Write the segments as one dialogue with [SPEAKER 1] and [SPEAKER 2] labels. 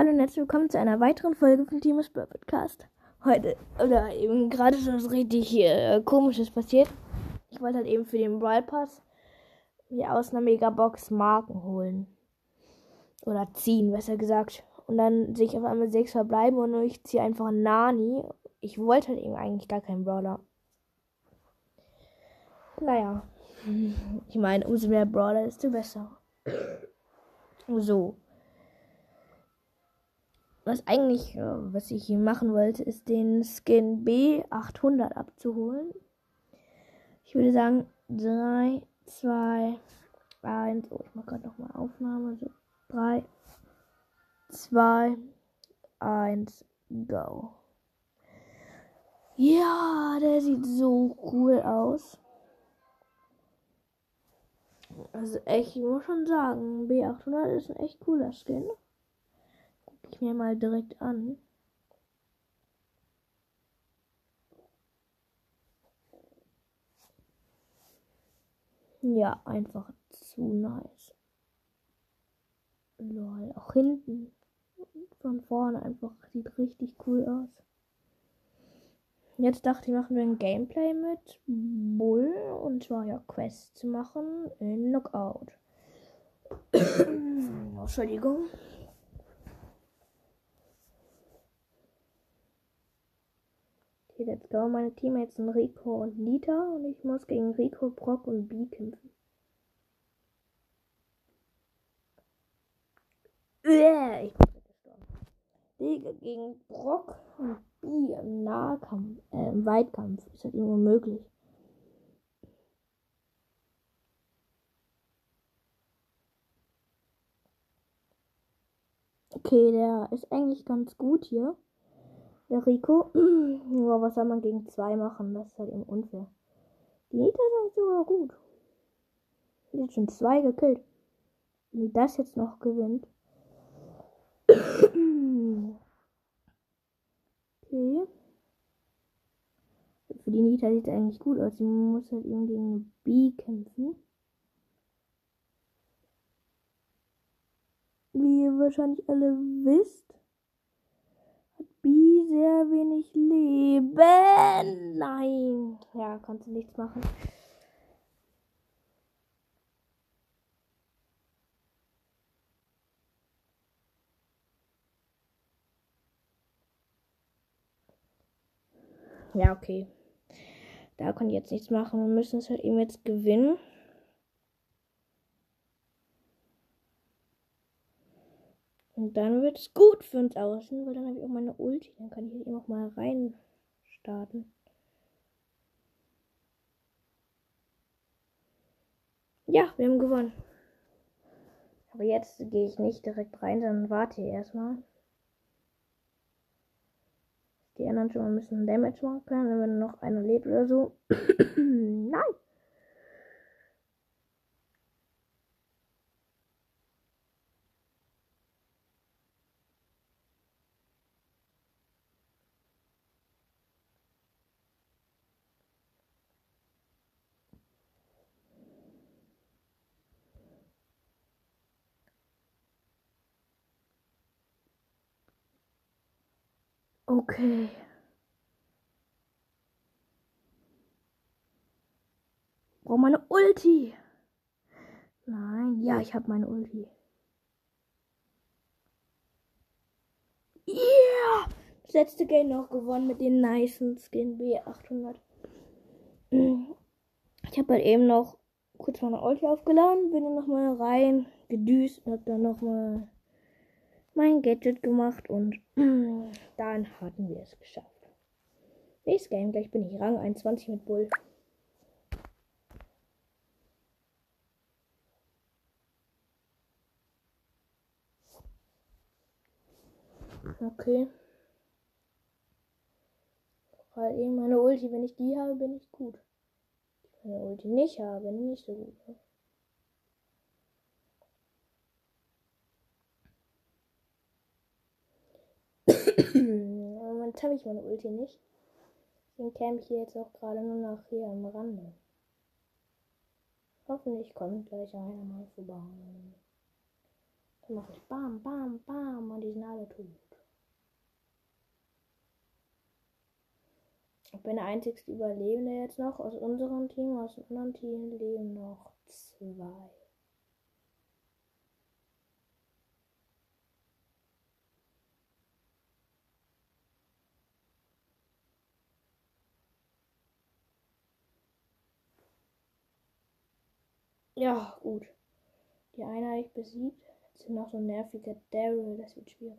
[SPEAKER 1] Hallo und herzlich willkommen zu einer weiteren Folge von Team Spur Podcast. Heute, oder eben gerade ist was richtig äh, komisches passiert. Ich wollte halt eben für den Brawl Pass mir aus einer Megabox Marken holen. Oder ziehen, besser gesagt. Und dann sehe ich auf einmal sechs verbleiben und ich ziehe einfach Nani. Ich wollte halt eben eigentlich gar keinen Brawler. Naja. Ich meine, umso mehr Brawler, desto besser. So. Was eigentlich, äh, was ich hier machen wollte, ist den Skin B800 abzuholen. Ich würde sagen, 3, 2, 1. Oh, ich mache gerade nochmal Aufnahme. So, 3, 2, 1, go. Ja, der sieht so cool aus. Also echt, ich muss schon sagen, B800 ist ein echt cooler Skin. Ich mir mal direkt an. Ja, einfach zu nice. Lol, auch hinten. Von vorne einfach sieht richtig cool aus. Jetzt dachte ich, machen wir ein Gameplay mit Bull und zwar ja Quests zu machen in Knockout. Entschuldigung. Okay, let's go. Meine Teammates sind Rico und Nita und ich muss gegen Rico, Brock und B kämpfen. Äh, ich bin gestorben. Digga, gegen Brock und B im Nahkampf, äh, im Weitkampf ist halt immer möglich. Okay, der ist eigentlich ganz gut hier. Der Rico. Nur was soll man gegen zwei machen? Das ist halt eben unfair. Die Nita ist eigentlich sogar gut. Die hat schon zwei gekillt. Wenn die das jetzt noch gewinnt. Okay. Für die Nita sieht es eigentlich gut aus. Sie muss halt eben gegen B kämpfen. Wie ihr wahrscheinlich alle wisst, hat B sehr wenig Leben. Nein. Ja, konnte nichts machen. Ja, okay. Da kann ich jetzt nichts machen. Wir müssen es halt eben jetzt gewinnen. Und dann wird es gut für uns außen, weil dann habe ich auch meine Ulti. Dann kann ich hier eben auch mal rein starten. Ja, wir haben gewonnen. Aber jetzt gehe ich nicht direkt rein, sondern warte erstmal die anderen schon mal ein bisschen Damage machen können, wenn noch einer lebt oder so. Nein! Okay. Brauche meine Ulti. Nein, ja, ich habe meine Ulti. Yeah! Das letzte Game noch gewonnen mit den nice Skin B800. Ich habe halt eben noch kurz meine Ulti aufgeladen, bin dann nochmal rein, gedüst und hab dann nochmal mein Gadget gemacht und dann hatten wir es geschafft. Nächstes Game, gleich bin ich Rang 21 mit Bull. Okay. Weil eben meine Ulti, wenn ich die habe, bin ich gut. Wenn ich meine Ulti nicht habe, nicht so gut. Moment habe ich meine Ulti nicht. Deswegen käme ich hier jetzt auch gerade nur noch hier am Rande. Hoffentlich kommt gleich einer mal vorbei. mache ich bam, bam, bam und die sind alle tot. Ich bin der einzigste Überlebende jetzt noch aus unserem Team. Aus dem anderen Team leben noch zwei. Ja, gut. Die ich besiegt. Jetzt sind noch so ein nerviger Daryl. Das wird schwierig.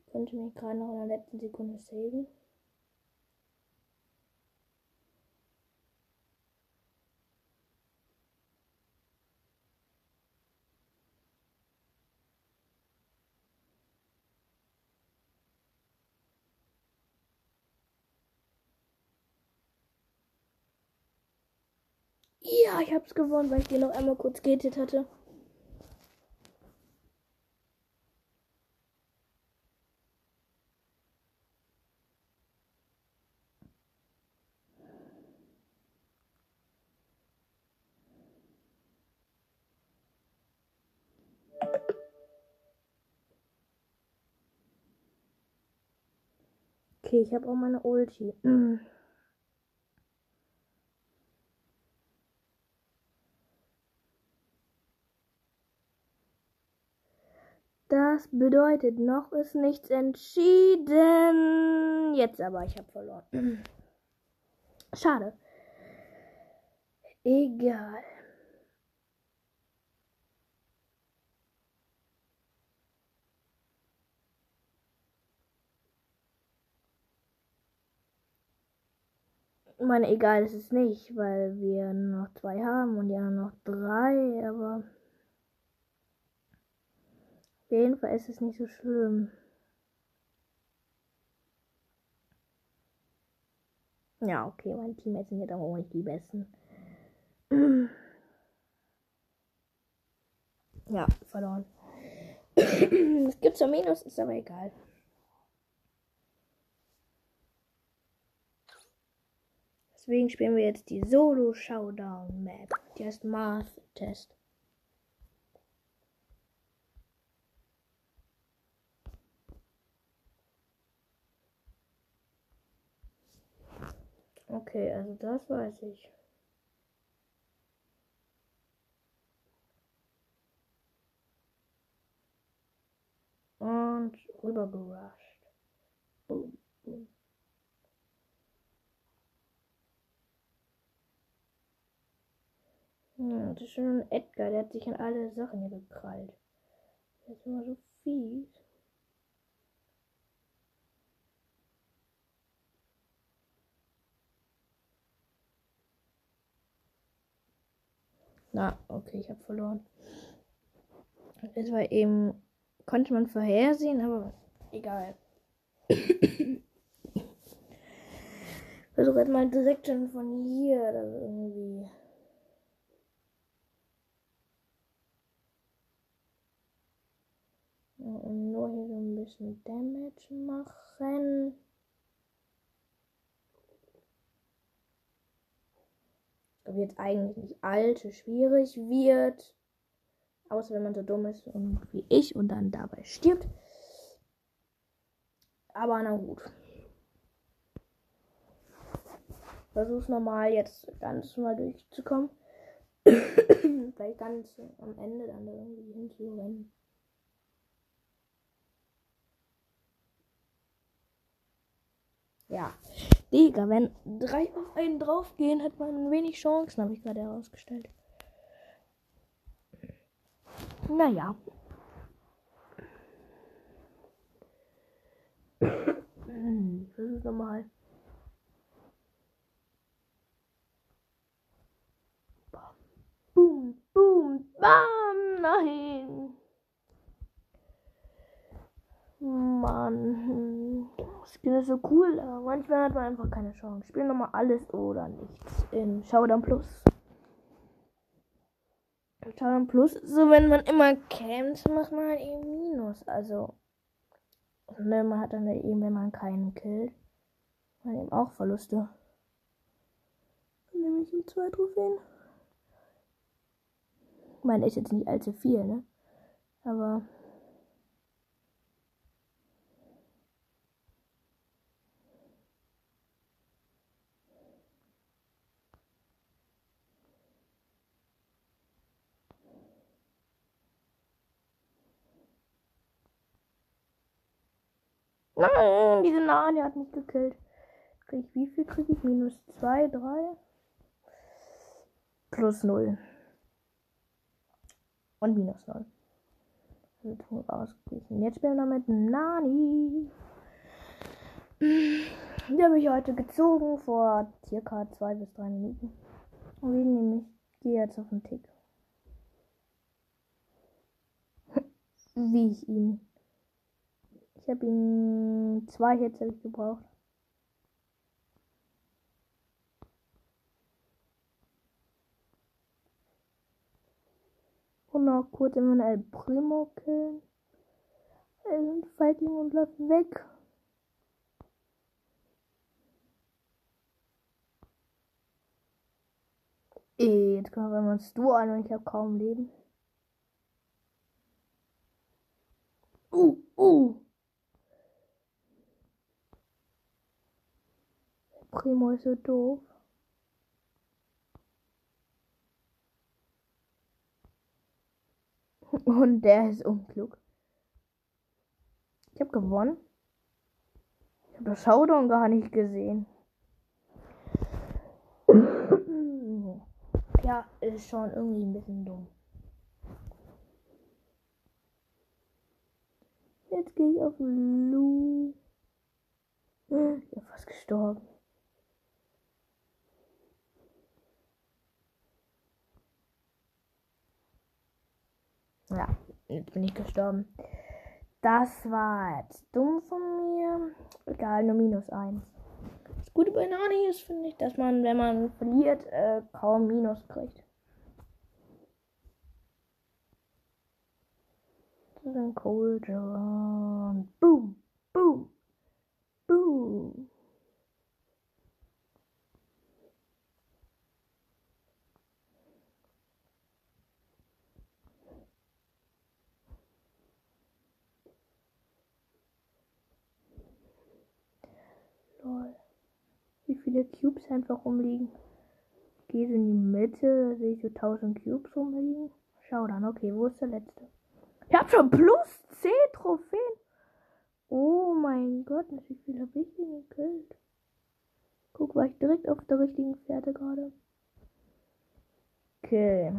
[SPEAKER 1] Ich konnte mich gerade noch in der letzten Sekunde saven. Ja, ich hab's gewonnen, weil ich dir noch einmal kurz gehittet hatte. Okay, ich habe auch meine Ulti. Das bedeutet, noch ist nichts entschieden. Jetzt aber, ich habe verloren. Schade. Egal. Ich meine, egal ist es nicht, weil wir noch zwei haben und anderen noch drei, aber auf jeden Fall ist es nicht so schlimm. Ja, okay, mein Teammates sind jetzt aber auch nicht die besten. Ja, verloren. Es gibt so Minus, ist aber egal. Deswegen spielen wir jetzt die Solo Showdown Map. Die heißt Math Test. Okay, also das weiß ich. Und rüber gerusht. Boom, boom. Ja, das ist schon ein Edgar, der hat sich an alle Sachen hier gekrallt. Der ist immer so fies. Na, okay, ich habe verloren. Das war eben, konnte man vorhersehen, aber egal. Versuche jetzt mal direkt schon von hier oder irgendwie. Und nur hier so ein bisschen Damage machen. Jetzt eigentlich nicht allzu schwierig wird. Außer wenn man so dumm ist und wie ich und dann dabei stirbt. Aber na gut. Versuch's nochmal jetzt ganz mal durchzukommen. Vielleicht ganz am Ende dann irgendwie hinzurennen. Ja. Digga, wenn drei auf einen draufgehen, hat man wenig Chancen, habe ich gerade herausgestellt. Naja. Das ist normal. Boom, boom, bam, nein. Mann. Skin ist so cool, aber manchmal hat man einfach keine Chance. Spielen nochmal alles oder nichts in Showdown Plus. Showdown Plus, so wenn man immer campt, macht man halt eben Minus. Also, ne, man hat dann eben, wenn man keinen killt, man eben auch Verluste. Nämlich um zwei Trophäen. Ich meine, ist jetzt nicht allzu viel, ne? Aber Nein, diese Nani hat mich gekillt. Krieg ich, wie viel kriege ich? Minus 2, 3? Plus 0. Und minus 0. Also ausgeglichen. Jetzt spielen wir noch mit Nani. Die habe ich heute gezogen vor circa 2 bis 3 Minuten. Und wir nämlich gehe jetzt auf den Tick. Wie ich ihn. Ich habe ihn zwei Hits habe ich gebraucht. Und noch kurz immer El Primo killen. Er sind Feigling und läuft weg. Ey, jetzt können wir uns du an und ich habe kaum Leben. Uh, uh. Primo ist so doof. Und der ist unklug. Ich habe gewonnen. Ich habe das Showdown gar nicht gesehen. ja, ist schon irgendwie ein bisschen dumm. Jetzt gehe ich auf Lu. Ich bin fast gestorben. Ja, jetzt bin ich gestorben. Das war jetzt dumm von mir. Egal, nur minus eins. Das Gute bei Nani ist, finde ich, dass man, wenn man verliert, äh, kaum Minus kriegt. Das ist ein Cold boom, boom. Lol. Wie viele Cubes einfach rumliegen. Gehe so in die Mitte, sehe ich so 1000 Cubes rumliegen. Schau dann, okay, wo ist der letzte? Ich habe schon plus 10 Trophäen. Oh mein Gott, wie viel habe ich denn gekillt? Guck, war ich direkt auf der richtigen Fährte gerade. Okay.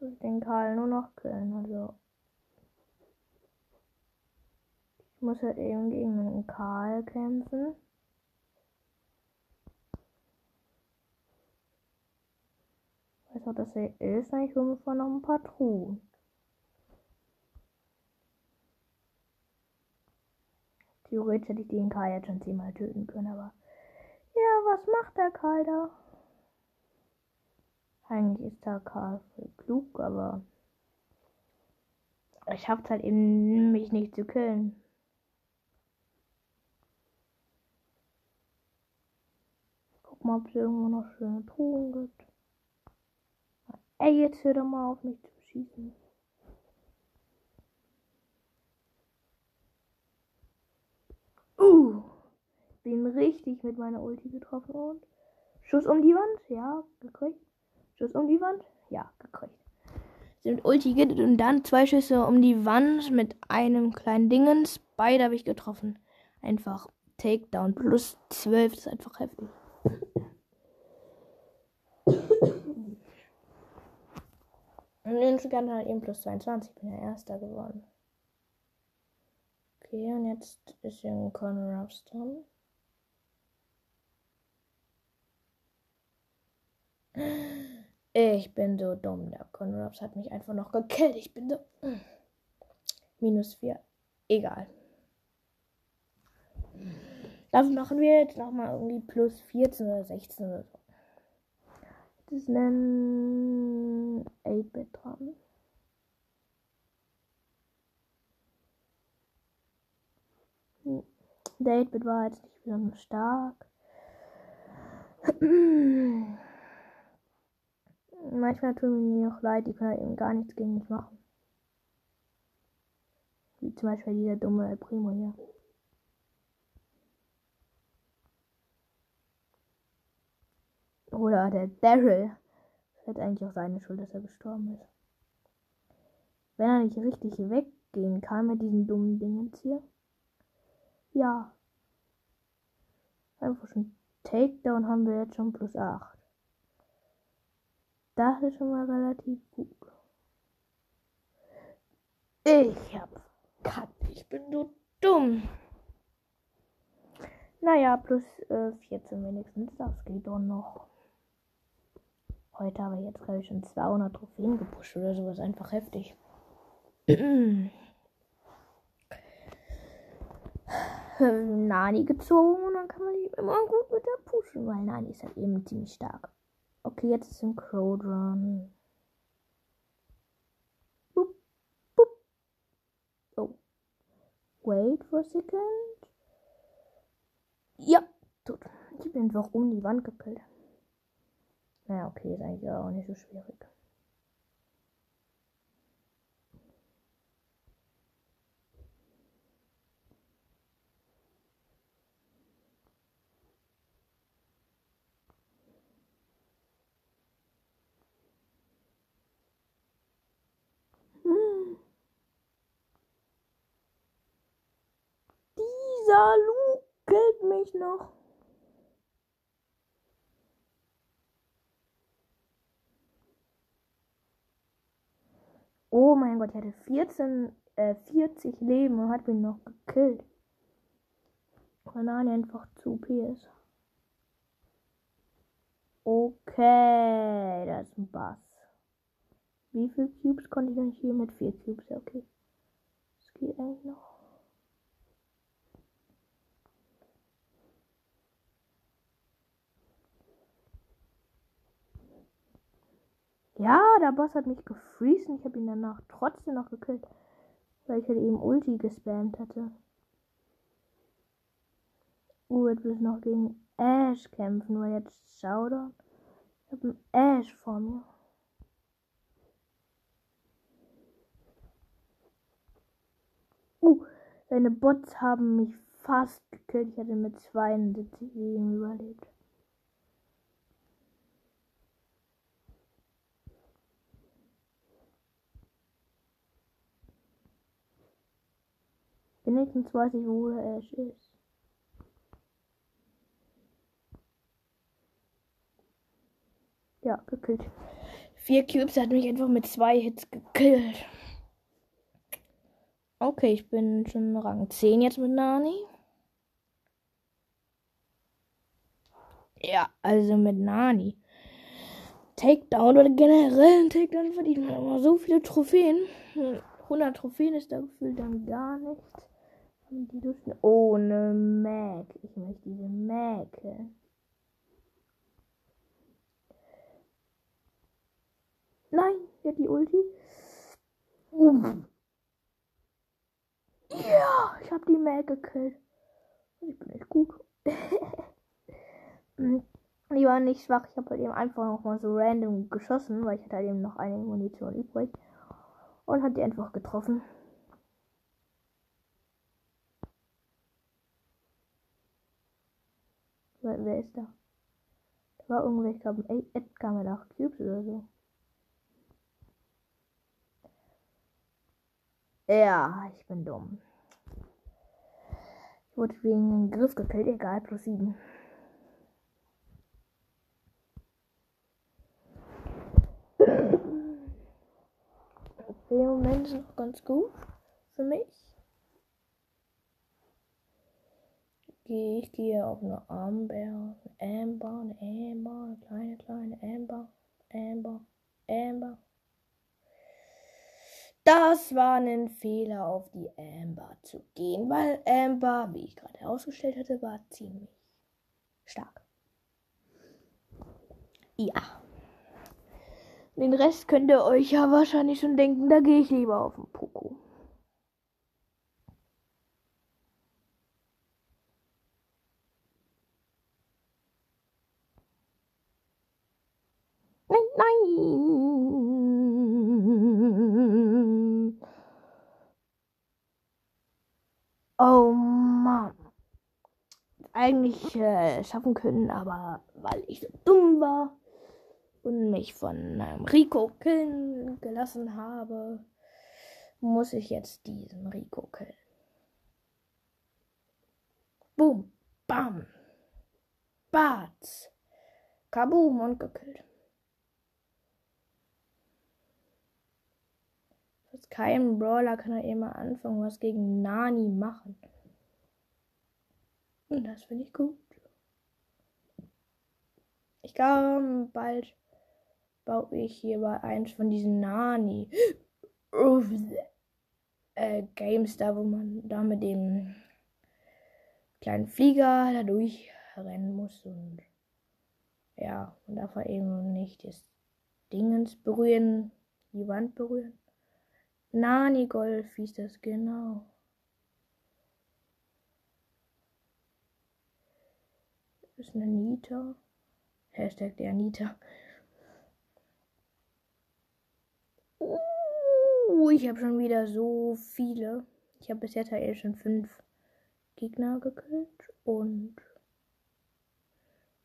[SPEAKER 1] Ich den Karl nur noch killen, also. Ich muss halt eben gegen einen Karl kämpfen. Ich weiß auch, dass er ist. Ich hole mir noch ein paar Truhen. Theoretisch hätte ich den Karl jetzt schon zehnmal töten können, aber. Ja, was macht der Karl da? Eigentlich ist der Karl voll klug, aber. Ich schafft halt eben, mich nicht zu killen. Guck mal, ob es irgendwo noch schöne Truhen gibt. Ey, jetzt hör doch mal auf mich zu schießen. Uh, bin richtig mit meiner Ulti getroffen und Schuss um die Wand, ja, gekriegt. Schuss um die Wand, ja, gekriegt. Sie mit Ulti geht und dann zwei Schüsse um die Wand mit einem kleinen Dingens. Beide habe ich getroffen. Einfach Takedown plus 12, das ist einfach heftig. Und insgesamt halt eben plus 22. Ich bin ja Erster geworden. Okay, und jetzt ist hier ein Corner dran. Ich bin so dumm. Der Conor Ruffs hat mich einfach noch gekillt. Ich bin so. Minus 4. Egal. Dafür machen wir jetzt nochmal irgendwie plus 14 oder 16 oder so. Das ein 8-Bit dran. Der 8-Bit war jetzt nicht besonders stark. Manchmal tun mir auch leid, die können halt eben gar nichts gegen mich machen. Wie zum Beispiel dieser dumme Primo hier. Oder der Daryl. Ist eigentlich auch seine Schuld, dass er gestorben ist. Wenn er nicht richtig weggeht, gehen kann mit diesen dummen Dingen hier. Ja. Einfach schon Takedown haben wir jetzt schon plus 8. Das ist schon mal relativ gut. Ich hab Cut. Ich bin so dumm. Naja, plus äh, 14 wenigstens. Das geht doch noch. Heute habe ich jetzt, glaube ich, schon 200 Trophäen gepusht oder sowas. Einfach heftig. Nani gezogen und dann kann man die immer gut mit der pushen, weil Nani ist halt eben ziemlich stark. Okay, jetzt ist ein Crowdrun. Boop, boop. Oh. Wait for a second. Ja, tot. Ich bin einfach um die Wand gekillt. Naja, okay, ist eigentlich auch nicht so schwierig. Dieser Luke killt mich noch. Oh mein Gott, ich hatte 14, äh, 40 Leben und hat mich noch gekillt. Nani einfach zu ist. Okay, das ist ein Bass. Wie viele Cubes konnte ich denn hier mit? Vier Cubes, ja okay. Das geht eigentlich noch. Ja, der Boss hat mich gefreezen. Ich habe ihn danach trotzdem noch gekillt. Weil ich halt eben Ulti gespammt hatte. Uh, jetzt will ich noch gegen Ash kämpfen, weil jetzt Showdown. Ich habe einen Ash vor mir. Uh, seine Bots haben mich fast gekillt. Ich hatte mit 72 Leben überlebt. Wenigstens weiß ich, wo Ash ist. Ja, gekillt. Vier Cubes hat mich einfach mit zwei Hits gekillt. Okay, ich bin schon Rang 10 jetzt mit Nani. Ja, also mit Nani. Takedown oder generell ein Takedown verdient man immer so viele Trophäen. 100 Trophäen ist da gefühlt dann gar nichts. Die dürfen ohne Mac. Ich möchte diese Mac. Nein, ja die Ulti. Uh. Ja, ich habe die Mac gekillt. Ich bin echt gut. die waren nicht schwach. Ich habe halt eben einfach noch mal so random geschossen, weil ich hatte halt eben noch eine Munition übrig. Und hat die einfach getroffen. Wer, wer ist da? Da war irgendwer, ich glaube, Edgar mit 8 Cubes oder so. Ja, ich bin dumm. Ich wurde wegen einem Griff gekillt, egal, plus 7. Im Moment ist noch ganz gut für mich. Gehe ich gehe auf eine Amber, Amber, eine Amber, eine kleine, kleine Amber, Amber, Amber. Das war ein Fehler, auf die Amber zu gehen, weil Amber, wie ich gerade herausgestellt hatte, war ziemlich stark. Ja. Den Rest könnt ihr euch ja wahrscheinlich schon denken, da gehe ich lieber auf den Poko. Nein. Oh Mann. Eigentlich äh, schaffen können, aber weil ich so dumm war und mich von ähm, Rico killen gelassen habe, muss ich jetzt diesen Rico killen. Boom, bam, Batz, kaboom und gekillt. Kein Brawler kann er immer anfangen, was gegen Nani machen. Und das finde ich gut. Ich glaube, bald baue ich hier bei eins von diesen Nani äh, Games da, wo man da mit dem kleinen Flieger da durchrennen muss und ja, man darf er eben nicht das Dingens berühren, die Wand berühren. Nani Golf hieß das genau. Das ist eine Nita. Hashtag der Nita. Uh, ich habe schon wieder so viele. Ich habe bisher Teil schon fünf Gegner gekillt und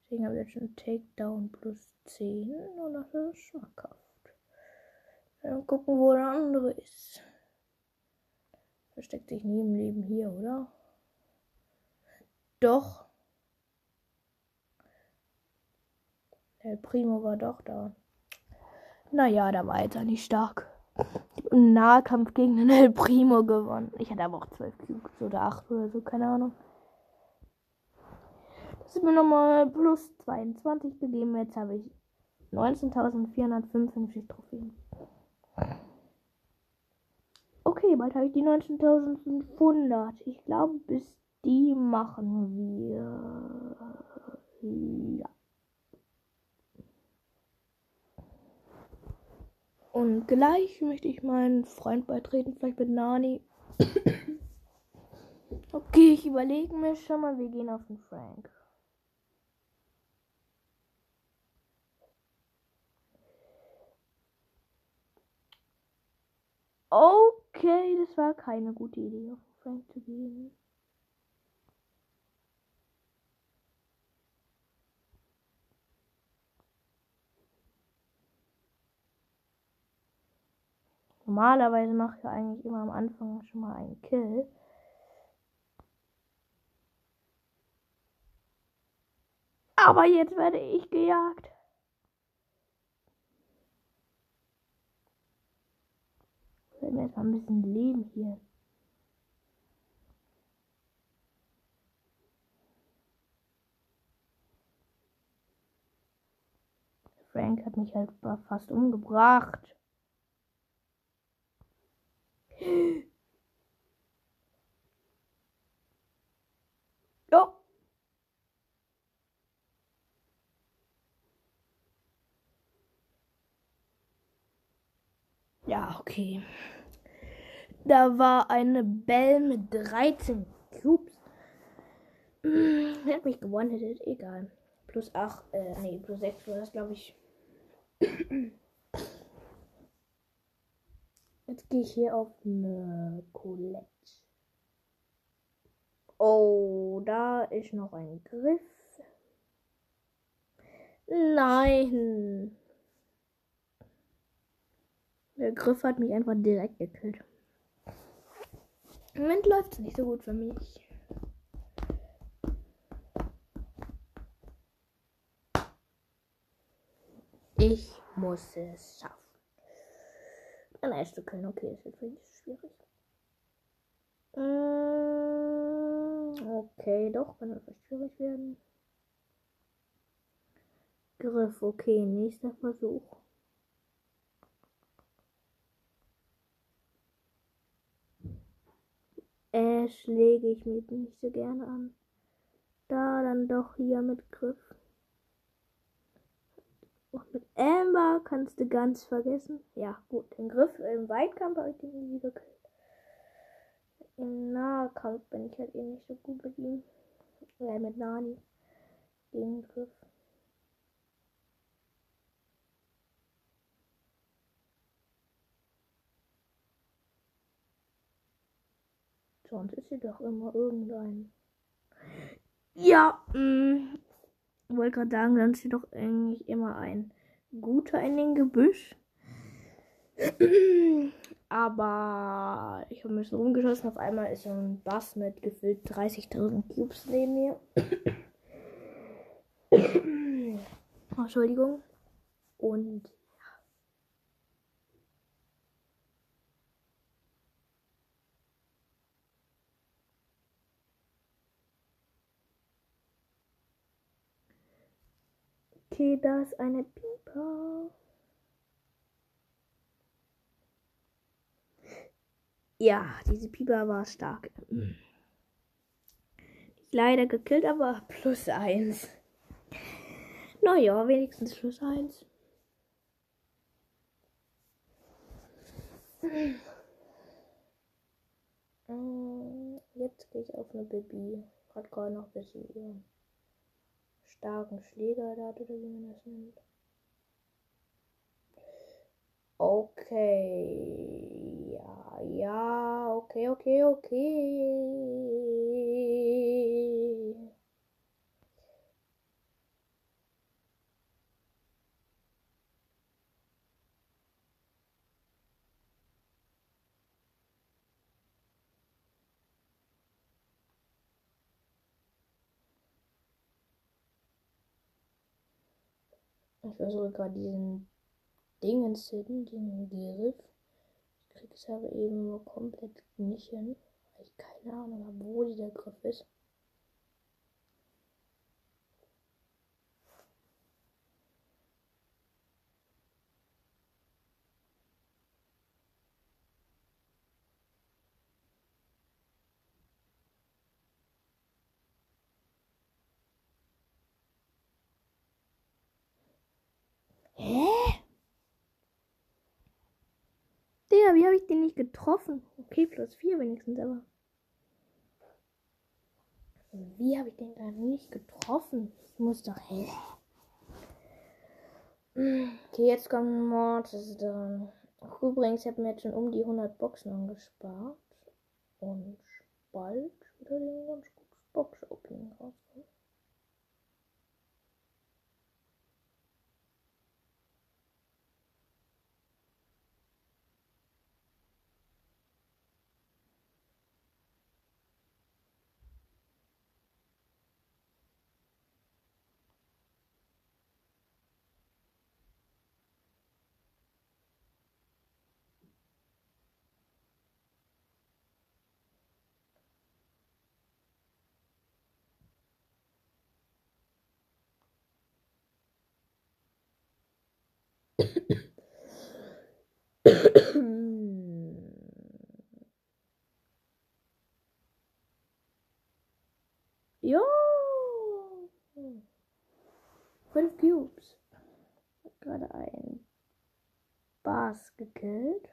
[SPEAKER 1] deswegen habe ich jetzt schon Takedown plus 10 und das ist schmackhaft. Dann gucken, wo der andere ist. Versteckt sich neben Leben hier, oder? Doch. Der Primo war doch da. Naja, da war jetzt nicht stark. Im Nahkampf gegen den El Primo gewonnen. Ich hatte aber auch 12 Cubes oder 8 oder so, keine Ahnung. Das ist mir nochmal plus 22 gegeben. Jetzt habe ich 19.455 Trophäen. Okay, bald habe ich die 19.500. Ich glaube, bis die machen wir. Ja. Und gleich möchte ich meinen Freund beitreten, vielleicht mit Nani. okay, ich überlege mir schon mal, wir gehen auf den Frank. Okay, das war keine gute Idee, auf Frank zu gehen. Normalerweise mache ich eigentlich immer am Anfang schon mal einen Kill. Aber jetzt werde ich gejagt. Werden wir erstmal ein bisschen leben hier. Frank hat mich halt fast umgebracht. Ja. Ja, okay. Da war eine Bell mit 13 Cubes. Er hat mich gewonnen, egal. Plus 8, äh, nee, plus 6 war das, glaube ich. Jetzt gehe ich hier auf eine Colette. Oh, da ist noch ein Griff. Nein. Der Griff hat mich einfach direkt gekillt. Im Moment läuft es nicht so gut für mich. Ich muss es schaffen. Ein Eis zu können, okay, ist jetzt wirklich schwierig. Mm, okay, doch, kann etwas schwierig werden. Griff, okay, nächster Versuch. Ash lege ich mir nicht so gerne an. Da dann doch hier mit Griff. Und mit Amber kannst du ganz vergessen. Ja, gut, den Griff im Weitkampf habe ich den easy gekillt. Im Nahkampf bin ich halt eh nicht so gut mit ihm. Ja, mit Nani. Den Griff. Sonst ist sie doch immer irgendein. Ja, mh, mm, wollte gerade sagen, dann ist sie doch eigentlich immer ein guter in den Gebüsch. Aber ich habe ein bisschen rumgeschossen. Auf einmal ist so ein Bass mit gefüllt 30.000 Cubes neben mir. Entschuldigung. Und Okay, da ist eine Pieper. Ja, diese Pieper war stark. Leider gekillt, aber plus eins. Naja, wenigstens plus eins. Mm, jetzt gehe ich auf eine Baby. Hat gerade noch ein bisschen starken Schläger da oder wie man das nennt. Okay. Ja, ja, okay, okay, okay. Ich versuche gerade diesen Dingens hin, den Griff. Ich kriege es aber eben nur komplett nicht hin, weil ich keine Ahnung habe, wo dieser Griff ist. Digga, wie habe ich den nicht getroffen? Okay, plus 4 wenigstens, aber. Wie habe ich den da nicht getroffen? Ich muss doch. Hä? Okay, jetzt kommt Mortis dran. Übrigens, ich habe mir jetzt schon um die 100 Boxen angespart. Und bald wieder den ganz guten Box-Opening rauskommen. Jo! Fünf Cubes. Gerade ein Bars gekillt.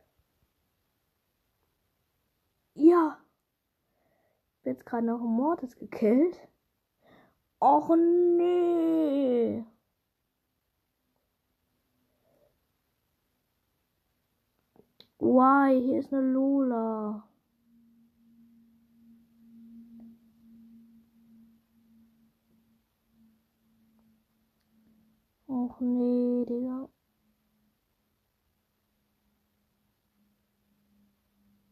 [SPEAKER 1] Ja! Jetzt gerade noch Mortis gekillt. Och nee! Why? Hier ist eine Lola. Och nee, Digga.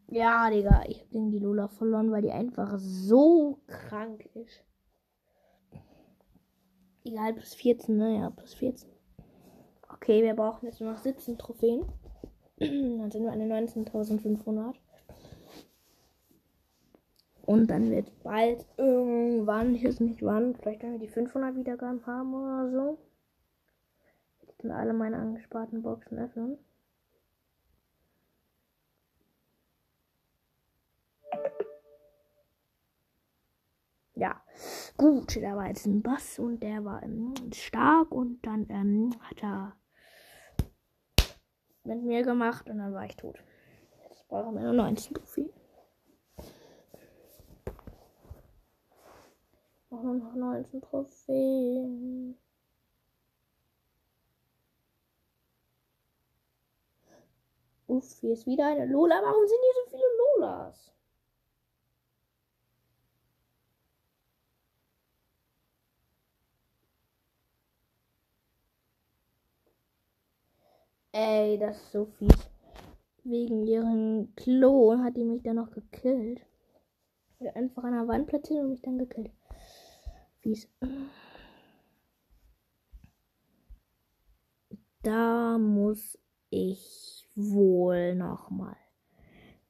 [SPEAKER 1] Ja, Digga, ich hab gegen die Lola verloren, weil die einfach so krank ist. Egal, plus 14, naja, plus 14. Okay, wir brauchen jetzt nur noch 17 Trophäen. Dann sind wir eine 19.500. Und dann wird bald irgendwann, ich weiß nicht wann, vielleicht wenn wir die 500 Wiedergaben haben oder so. Ich dann alle meine angesparten Boxen öffnen. Ja, gut, da war jetzt ein Bass und der war ähm, stark und dann ähm, hat er mit mir gemacht und dann war ich tot. Jetzt brauchen wir nur 19 Trophäen. Machen wir noch 19 Trophäen. Uff, hier ist wieder eine Lola. Warum sind hier so viele Lolas? Ey, das ist so fies. wegen ihren Klon hat die mich dann noch gekillt. Einfach an der Wand platziert und mich dann gekillt. Fies. Da muss ich wohl nochmal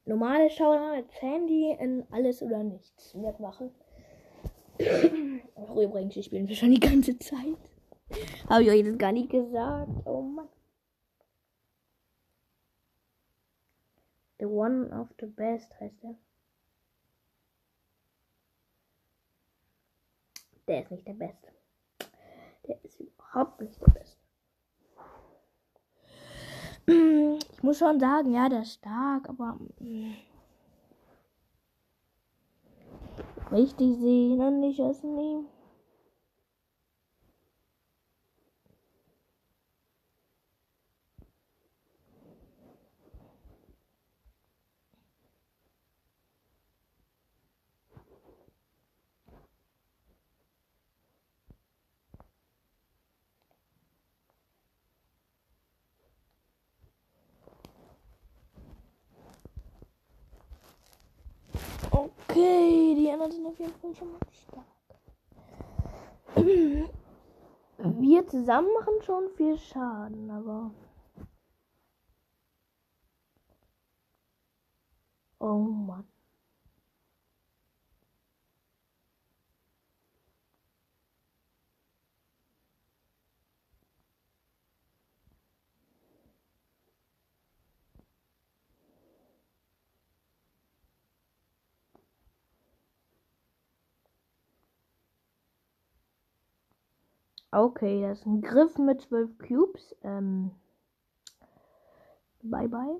[SPEAKER 1] normale Schauer mit Handy in alles oder nichts mitmachen. Ach, übrigens, ich spiele schon die ganze Zeit. Habe ich euch das gar nicht gesagt. Oh Mann. The one of the best heißt er. Der ist nicht der Beste. Der ist überhaupt nicht der Beste. Ich muss schon sagen, ja, der ist stark, aber mm, richtig sehen und nicht aus nehmen. Okay, die anderen sind auf jeden Fall schon mal stark. Wir zusammen machen schon viel Schaden, aber. Oh Mann. Okay, das ist ein Griff mit 12 Cubes. Ähm, bye bye.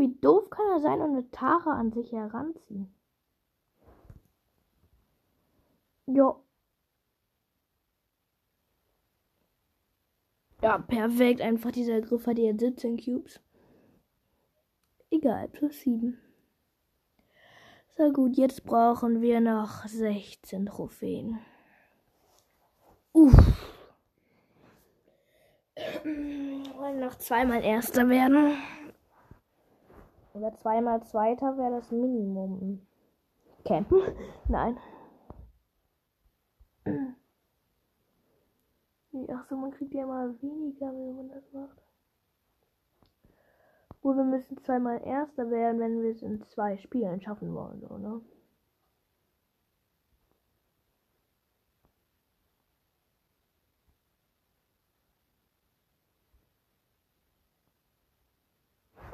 [SPEAKER 1] Wie doof kann er sein und eine Tara an sich heranziehen? Ja. Ja, perfekt. Einfach dieser Griff hat jetzt 17 Cubes. Egal, plus 7. So gut, jetzt brauchen wir noch 16 Trophäen. Uff. Wollen noch zweimal Erster werden. Oder zweimal Zweiter wäre das Minimum. Campen? Nein. Ach so, man kriegt ja immer weniger, wenn man das macht. Wo wir müssen zweimal Erster werden, wenn wir es in zwei Spielen schaffen wollen, so, ne?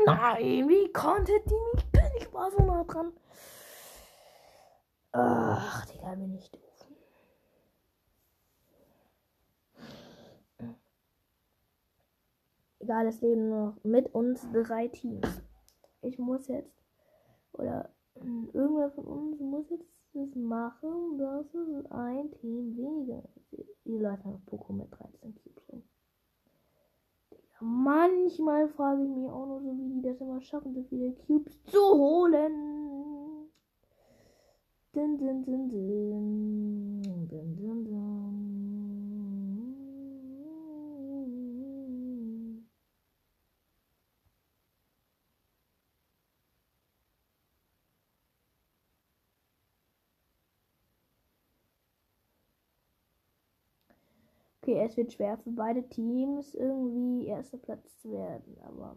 [SPEAKER 1] Nein, wie konnte die mich kennen? Ich war so nah dran. Ach, Digga, bin ich doof. Egal, es leben noch mit uns drei Teams. Ich muss jetzt, oder irgendwer von uns muss jetzt das machen, dass es ein Team weniger ist. Die Leute haben Poco mit 13 Cubes. Manchmal frage ich mich auch nur so, wie die das immer schaffen, so viele Cubes zu holen. Dun, dun, dun, dun. Dun, dun, dun. Okay, es wird schwer für beide Teams irgendwie erster Platz zu werden, aber.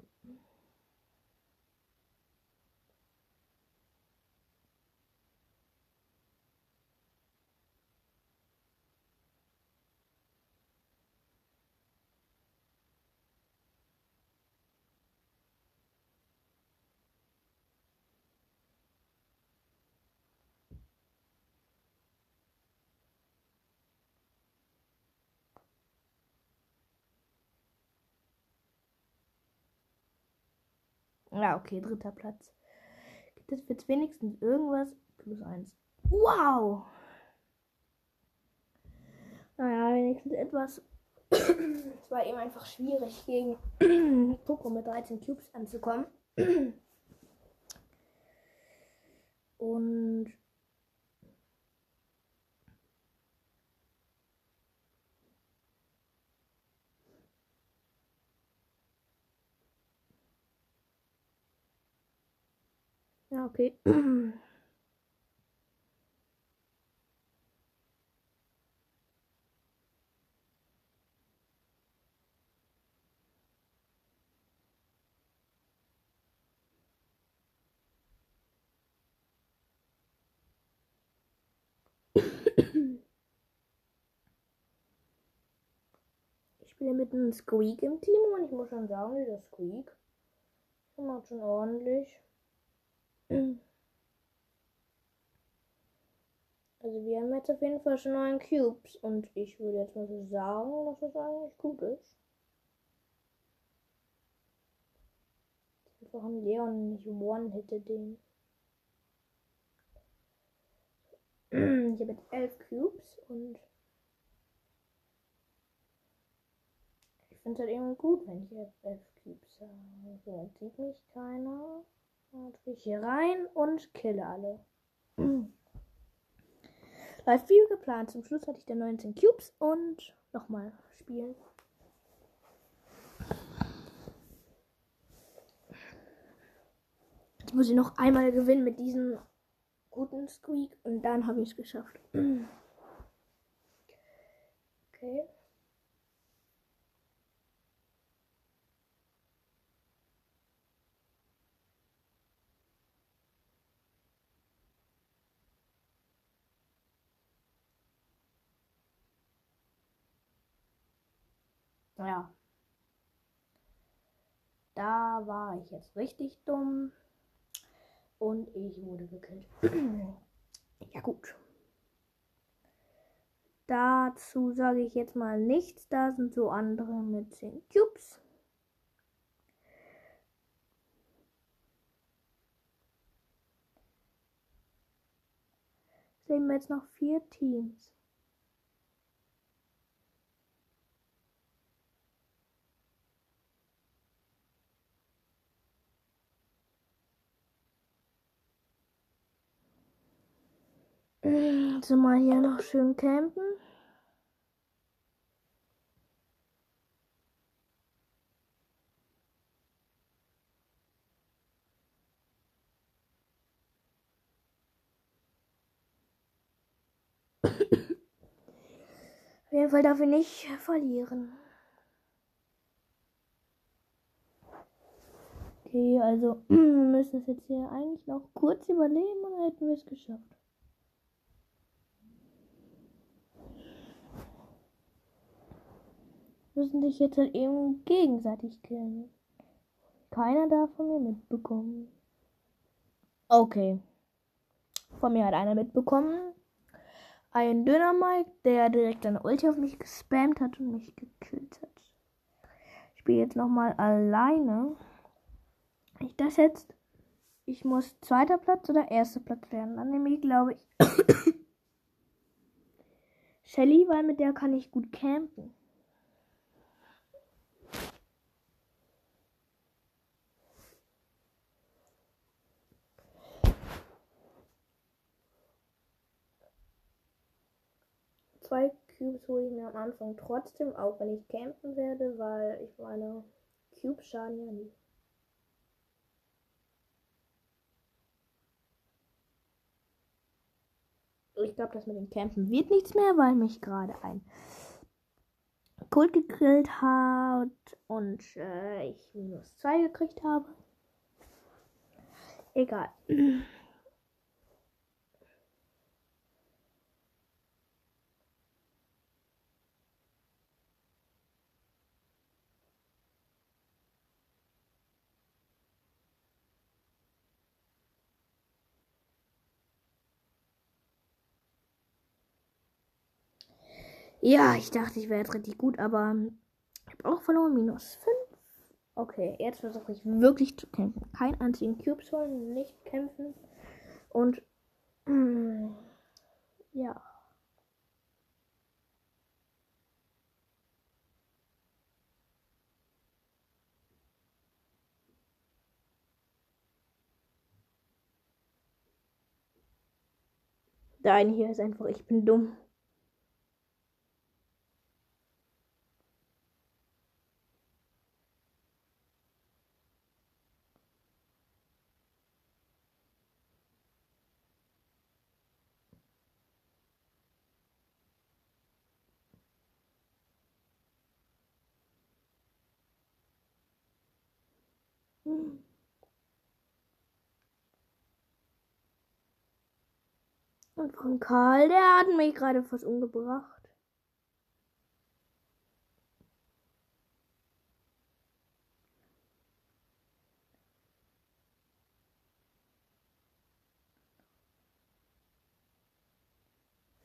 [SPEAKER 1] Ja, okay, dritter Platz. Gibt es jetzt wenigstens irgendwas? Plus eins. Wow! Naja, wenigstens etwas. es war eben einfach schwierig, gegen Poco mit 13 Cubes anzukommen. Und ja, okay. Ich spiele mit einem Squeak im Team und ich muss schon sagen, dieser Squeak macht schon ordentlich. Also wir haben jetzt auf jeden Fall schon neun Cubes und ich würde jetzt mal so sagen, dass das eigentlich gut ist. Ein Leon nicht one-hitte den. Ich habe jetzt elf Cubes und ich finde es halt eben gut, wenn ich elf Cubes habe. So, jetzt sieht mich keiner. Dann gehe ich hier rein und kille alle. Läuft wie geplant. Zum Schluss hatte ich dann 19 Cubes und nochmal spielen. Jetzt muss ich noch einmal gewinnen mit diesem guten Squeak und dann habe ich es geschafft. Okay. Ja. Da war ich jetzt richtig dumm. Und ich wurde gekillt. ja gut. Dazu sage ich jetzt mal nichts. Da sind so andere mit 10 Cubes. Sehen wir jetzt noch vier Teams. Also mal hier noch schön campen. Auf jeden Fall darf ich nicht verlieren. Okay, also wir müssen es jetzt hier eigentlich noch kurz überleben und hätten wir es geschafft. Müssen sich jetzt halt eben gegenseitig killen. Keiner darf von mir mitbekommen. Okay. Von mir hat einer mitbekommen. Ein Döner Mike, der direkt eine Ulti auf mich gespammt hat und mich gekillt hat. Ich spiele jetzt nochmal alleine. Ich das jetzt. Ich muss zweiter Platz oder erster Platz werden. Dann nehme ich, glaube ich, Shelly, weil mit der kann ich gut campen. Zwei Cubes hole ich mir am Anfang trotzdem, auch wenn ich campen werde, weil ich meine Cubes schaden ja nie. Ich glaube, das mit dem Campen wird nichts mehr, weil mich gerade ein Kult gegrillt hat und äh, ich minus zwei gekriegt habe. Egal. Ja, ich dachte, ich wäre jetzt richtig gut, aber ich habe auch verloren. Minus 5. Okay, jetzt versuche ich wirklich zu kämpfen. Kein einzigen Cubes holen, nicht kämpfen. Und. Mh, Ja. Eine hier ist einfach, ich bin dumm. Und von Karl, der hat mich gerade fast umgebracht.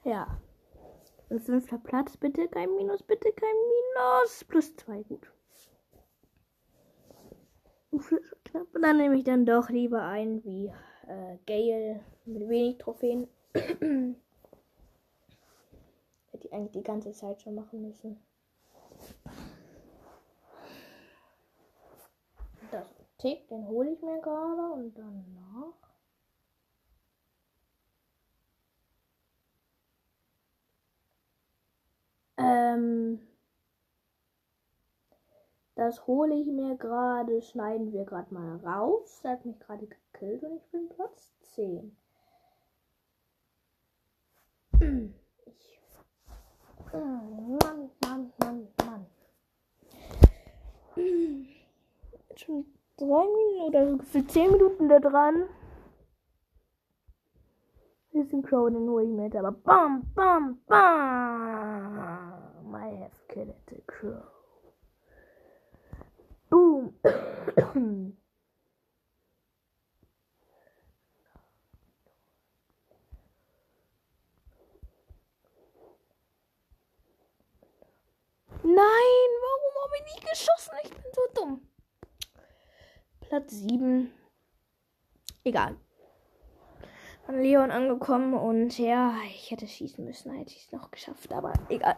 [SPEAKER 1] Ja. Und fünfter Platz, bitte kein Minus, bitte kein Minus. Plus zwei, gut. Knapp. Und dann nehme ich dann doch lieber einen wie äh, Gale mit wenig Trophäen. Hätte ich eigentlich die ganze Zeit schon machen müssen. Das Tick, den hole ich mir gerade und danach. Ähm, das hole ich mir gerade, schneiden wir gerade mal raus. Er hat mich gerade gekillt und ich bin Platz 10. Ich. Mann, Mann, Mann, Mann. Jetzt schon drei Minuten oder für zehn Minuten da dran. Ist ein Crow, den hole ich mir jetzt aber. Bam, bam, bam. I have killed the crow. Boom. Nein, warum habe ich nicht geschossen? Ich bin so dumm. Platz 7. Egal. An Leon angekommen und ja, ich hätte schießen müssen, hätte ich es noch geschafft, aber egal.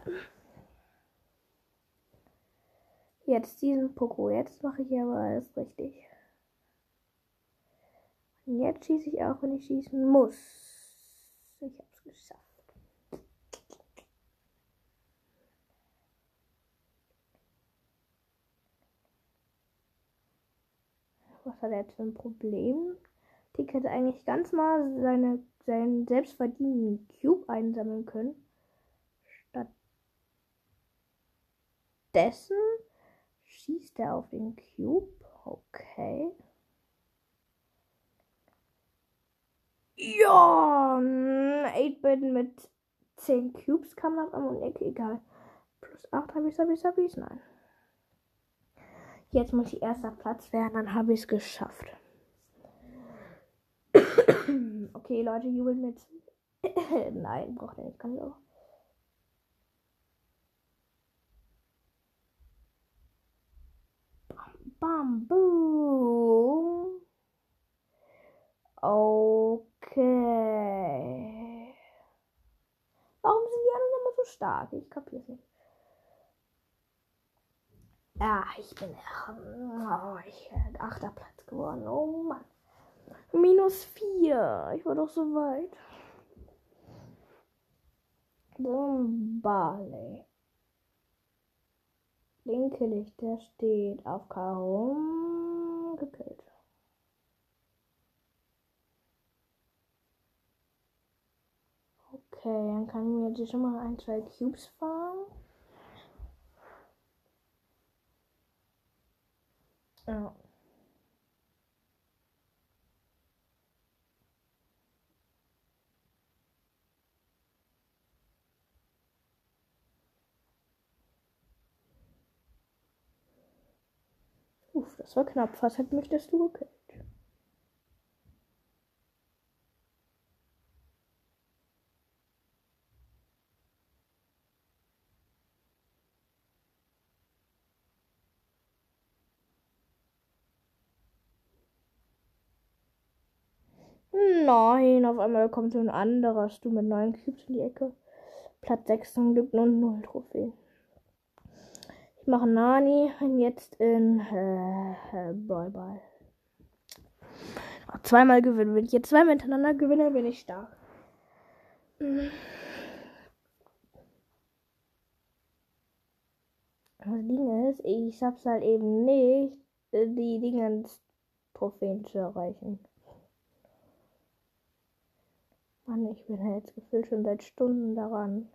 [SPEAKER 1] Jetzt diesen Poko. Jetzt mache ich aber alles richtig. Und jetzt schieße ich auch, wenn ich schießen muss. Ich habe es geschafft. was hat er jetzt für ein Problem? Tick hätte eigentlich ganz mal seine, seinen selbstverdienten Cube einsammeln können. Stattdessen schießt er auf den Cube. Okay. Ja, 8-Bit mit 10 Cubes kam nach am Ecke, egal. Plus 8 habe ich, habe ich, habe ich, nein. Jetzt muss ich erster Platz werden, dann habe ich es geschafft. okay, Leute, jubeln mit. Nein, braucht er nicht, kann ich auch. Bam, boom. Okay. Warum sind die anderen immer so stark? Ich kapiere es nicht. Ja, ich bin oh, achter Platz geworden. Oh Mann. Minus vier. Ich war doch so weit. Barley. Linke Lichter steht auf Kaum gekillt. Okay, dann kann ich mir jetzt schon mal ein, zwei Cubes fahren. Ja. Uff, das war knapp. Was hat mich das du gekillt? Nein, auf einmal kommt so ein anderer Stu mit neun Cubes in die Ecke. Platz 6 zum Glück und 0 Trophäen. Ich mache Nani jetzt in äh, äh, Brawl Ball. Zweimal gewinnen. Wenn ich jetzt zweimal hintereinander gewinne, bin ich stark. Das Ding ist, ich hab's halt eben nicht, die Dingens Trophäen zu erreichen. Mann, ich bin halt jetzt gefühlt schon seit Stunden daran.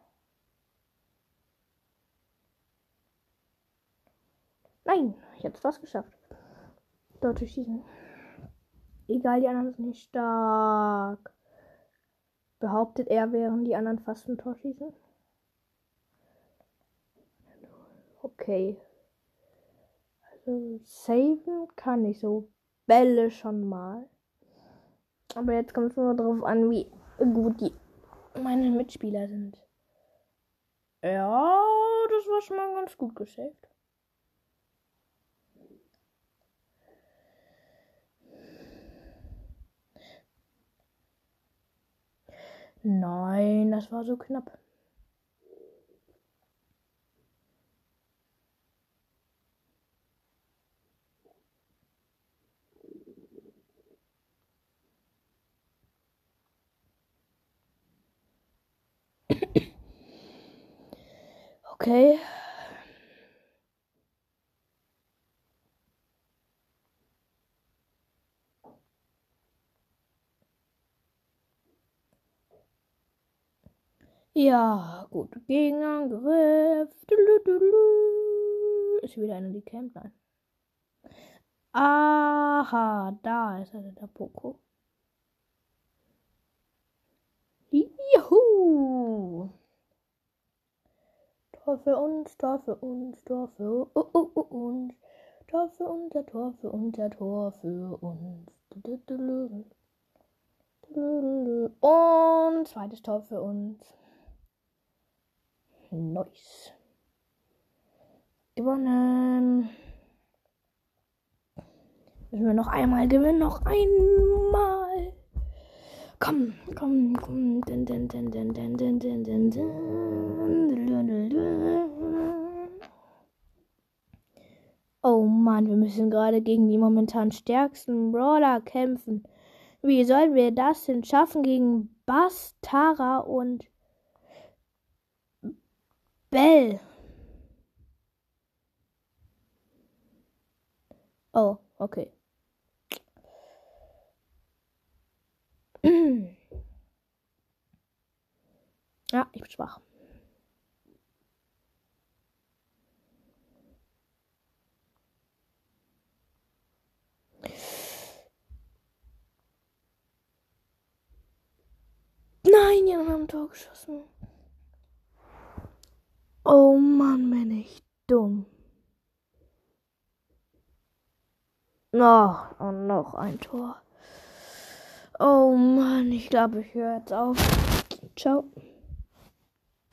[SPEAKER 1] Nein, ich hab's fast geschafft. Dort zu schießen. Egal, die anderen sind nicht stark. Behauptet er, während die anderen fast ein Tor schießen? Okay. Also, saven kann ich so Bälle schon mal. Aber jetzt kommt es nur darauf an, wie gut die meine Mitspieler sind. Ja, das war schon mal ganz gut gesaved. Nein, das war so knapp. Okay. Ja, gut. Gegenangriff. Ist wieder einer, die campt? Nein. Aha, da ist er, der Poco. Juhu! Tor für uns, Tor für uns, Tor für uh, uh, uh, uns. Tor für uns, der Tor für uns, der Tor für uns. Und zweites Tor für uns. Nice. Gewonnen. Müssen wir noch einmal gewinnen. Noch einmal. Komm, komm, komm. Dun, dun, dun, dun, dun, dun, dun, dun. Oh Mann, wir müssen gerade gegen die momentan stärksten Brawler kämpfen. Wie sollen wir das denn schaffen gegen Bass, Tara und Bell. Oh, okay. ja, ich bin schwach. Nein, die haben Tor geschossen. Oh Mann, bin ich dumm. Noch und noch ein Tor. Oh Mann, ich glaube, ich höre jetzt auf. Ciao.